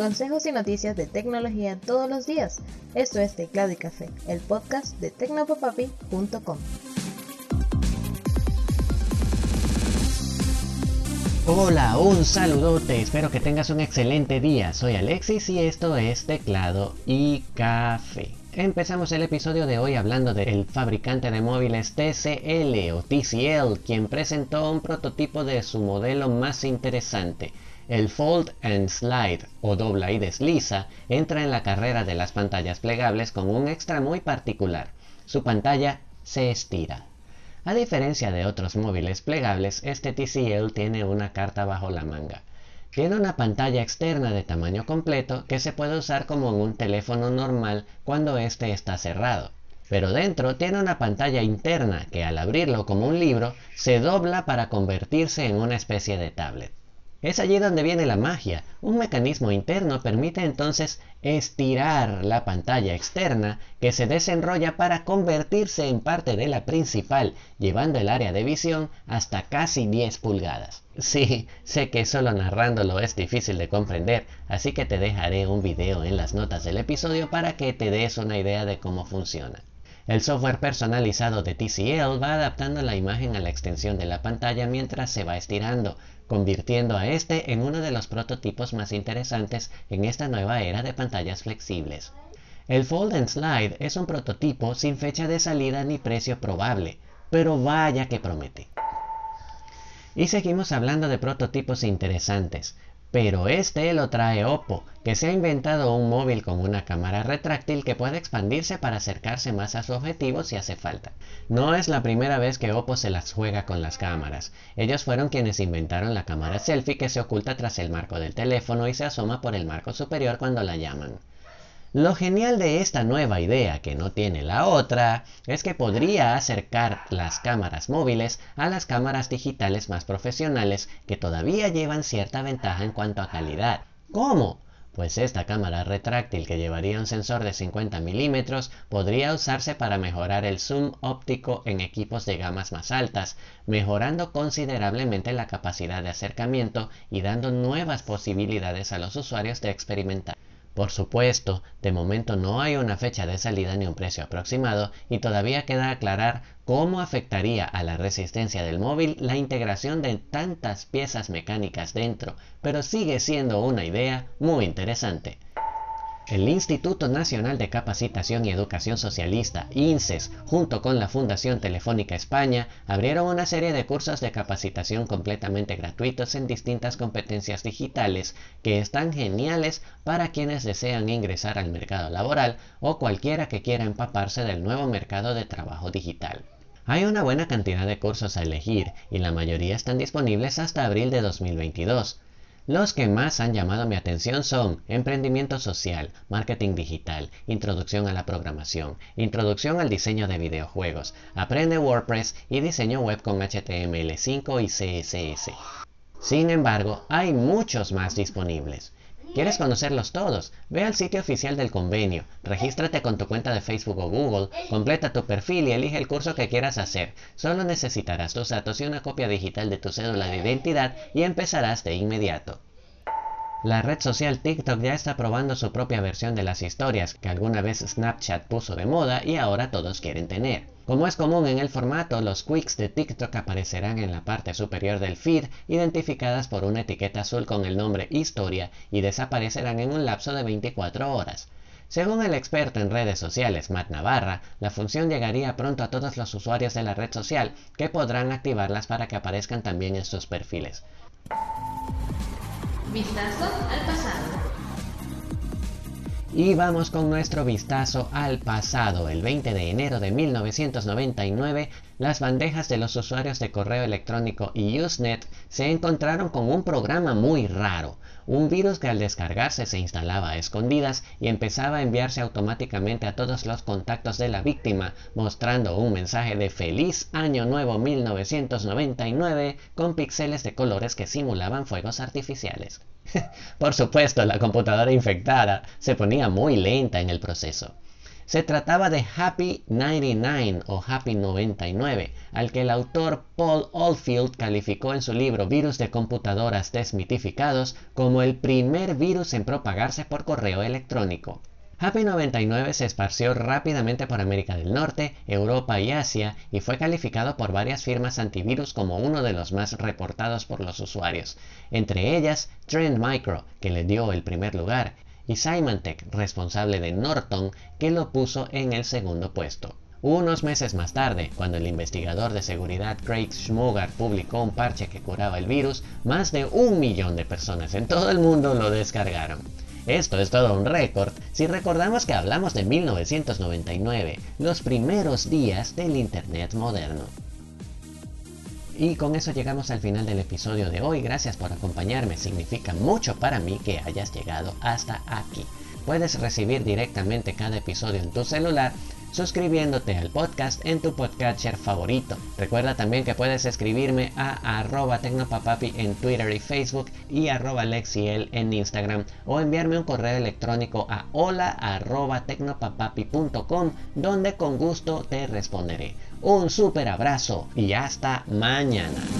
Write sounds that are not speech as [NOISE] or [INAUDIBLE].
Consejos y noticias de tecnología todos los días. Esto es Teclado y Café, el podcast de tecnopopapi.com. Hola, un saludote, espero que tengas un excelente día. Soy Alexis y esto es Teclado y Café. Empezamos el episodio de hoy hablando del fabricante de móviles TCL o TCL, quien presentó un prototipo de su modelo más interesante. El Fold and Slide o dobla y desliza entra en la carrera de las pantallas plegables con un extra muy particular. Su pantalla se estira. A diferencia de otros móviles plegables, este TCL tiene una carta bajo la manga. Tiene una pantalla externa de tamaño completo que se puede usar como en un teléfono normal cuando éste está cerrado. Pero dentro tiene una pantalla interna que al abrirlo como un libro se dobla para convertirse en una especie de tablet. Es allí donde viene la magia. Un mecanismo interno permite entonces estirar la pantalla externa que se desenrolla para convertirse en parte de la principal, llevando el área de visión hasta casi 10 pulgadas. Sí, sé que solo narrándolo es difícil de comprender, así que te dejaré un video en las notas del episodio para que te des una idea de cómo funciona. El software personalizado de TCL va adaptando la imagen a la extensión de la pantalla mientras se va estirando, convirtiendo a este en uno de los prototipos más interesantes en esta nueva era de pantallas flexibles. El Fold and Slide es un prototipo sin fecha de salida ni precio probable, pero vaya que promete. Y seguimos hablando de prototipos interesantes. Pero este lo trae Oppo, que se ha inventado un móvil con una cámara retráctil que puede expandirse para acercarse más a su objetivo si hace falta. No es la primera vez que Oppo se las juega con las cámaras. Ellos fueron quienes inventaron la cámara selfie que se oculta tras el marco del teléfono y se asoma por el marco superior cuando la llaman. Lo genial de esta nueva idea que no tiene la otra es que podría acercar las cámaras móviles a las cámaras digitales más profesionales que todavía llevan cierta ventaja en cuanto a calidad. ¿Cómo? Pues esta cámara retráctil que llevaría un sensor de 50 milímetros podría usarse para mejorar el zoom óptico en equipos de gamas más altas, mejorando considerablemente la capacidad de acercamiento y dando nuevas posibilidades a los usuarios de experimentar. Por supuesto, de momento no hay una fecha de salida ni un precio aproximado y todavía queda aclarar cómo afectaría a la resistencia del móvil la integración de tantas piezas mecánicas dentro, pero sigue siendo una idea muy interesante. El Instituto Nacional de Capacitación y Educación Socialista, INSES, junto con la Fundación Telefónica España, abrieron una serie de cursos de capacitación completamente gratuitos en distintas competencias digitales que están geniales para quienes desean ingresar al mercado laboral o cualquiera que quiera empaparse del nuevo mercado de trabajo digital. Hay una buena cantidad de cursos a elegir y la mayoría están disponibles hasta abril de 2022. Los que más han llamado mi atención son emprendimiento social, marketing digital, introducción a la programación, introducción al diseño de videojuegos, aprende WordPress y diseño web con HTML5 y CSS. Sin embargo, hay muchos más disponibles. ¿Quieres conocerlos todos? Ve al sitio oficial del convenio, regístrate con tu cuenta de Facebook o Google, completa tu perfil y elige el curso que quieras hacer. Solo necesitarás tus datos y una copia digital de tu cédula de identidad y empezarás de inmediato. La red social TikTok ya está probando su propia versión de las historias que alguna vez Snapchat puso de moda y ahora todos quieren tener. Como es común en el formato, los quicks de TikTok aparecerán en la parte superior del feed, identificadas por una etiqueta azul con el nombre Historia, y desaparecerán en un lapso de 24 horas. Según el experto en redes sociales Matt Navarra, la función llegaría pronto a todos los usuarios de la red social, que podrán activarlas para que aparezcan también en sus perfiles. Vistazo al pasado. Y vamos con nuestro vistazo al pasado. El 20 de enero de 1999, las bandejas de los usuarios de correo electrónico y Usenet se encontraron con un programa muy raro, un virus que al descargarse se instalaba a escondidas y empezaba a enviarse automáticamente a todos los contactos de la víctima, mostrando un mensaje de Feliz Año Nuevo 1999 con píxeles de colores que simulaban fuegos artificiales. [LAUGHS] Por supuesto, la computadora infectada se ponía muy lenta en el proceso. Se trataba de Happy 99 o Happy 99, al que el autor Paul Oldfield calificó en su libro Virus de computadoras desmitificados como el primer virus en propagarse por correo electrónico. Happy 99 se esparció rápidamente por América del Norte, Europa y Asia y fue calificado por varias firmas antivirus como uno de los más reportados por los usuarios, entre ellas Trend Micro, que le dio el primer lugar, y Symantec, responsable de Norton, que lo puso en el segundo puesto. Unos meses más tarde, cuando el investigador de seguridad Craig Schmugar publicó un parche que curaba el virus, más de un millón de personas en todo el mundo lo descargaron. Esto es todo un récord si recordamos que hablamos de 1999, los primeros días del Internet moderno. Y con eso llegamos al final del episodio de hoy. Gracias por acompañarme. Significa mucho para mí que hayas llegado hasta aquí. Puedes recibir directamente cada episodio en tu celular suscribiéndote al podcast en tu podcatcher favorito. Recuerda también que puedes escribirme a arroba tecnopapapi en Twitter y Facebook y arroba lexiel en Instagram o enviarme un correo electrónico a hola arroba tecnopapapi.com donde con gusto te responderé. Un super abrazo y hasta mañana.